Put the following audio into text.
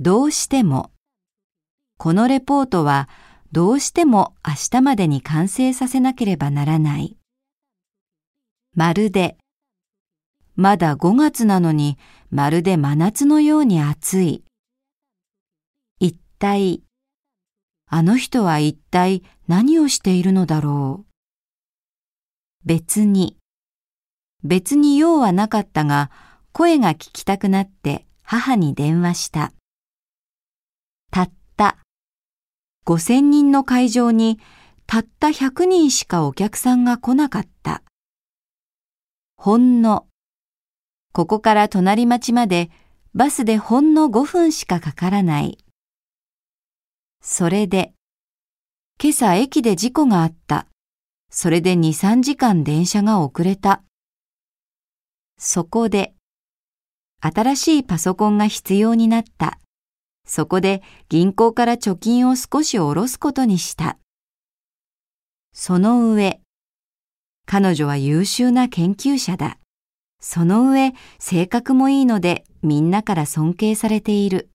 どうしても。このレポートはどうしても明日までに完成させなければならない。まるで。まだ5月なのにまるで真夏のように暑い。一体。あの人は一体何をしているのだろう。別に。別に用はなかったが、声が聞きたくなって母に電話した。5000人の会場にたった100人しかお客さんが来なかった。ほんの。ここから隣町までバスでほんの5分しかかからない。それで、今朝駅で事故があった。それで2、3時間電車が遅れた。そこで、新しいパソコンが必要になった。そこで銀行から貯金を少し下ろすことにした。その上、彼女は優秀な研究者だ。その上、性格もいいのでみんなから尊敬されている。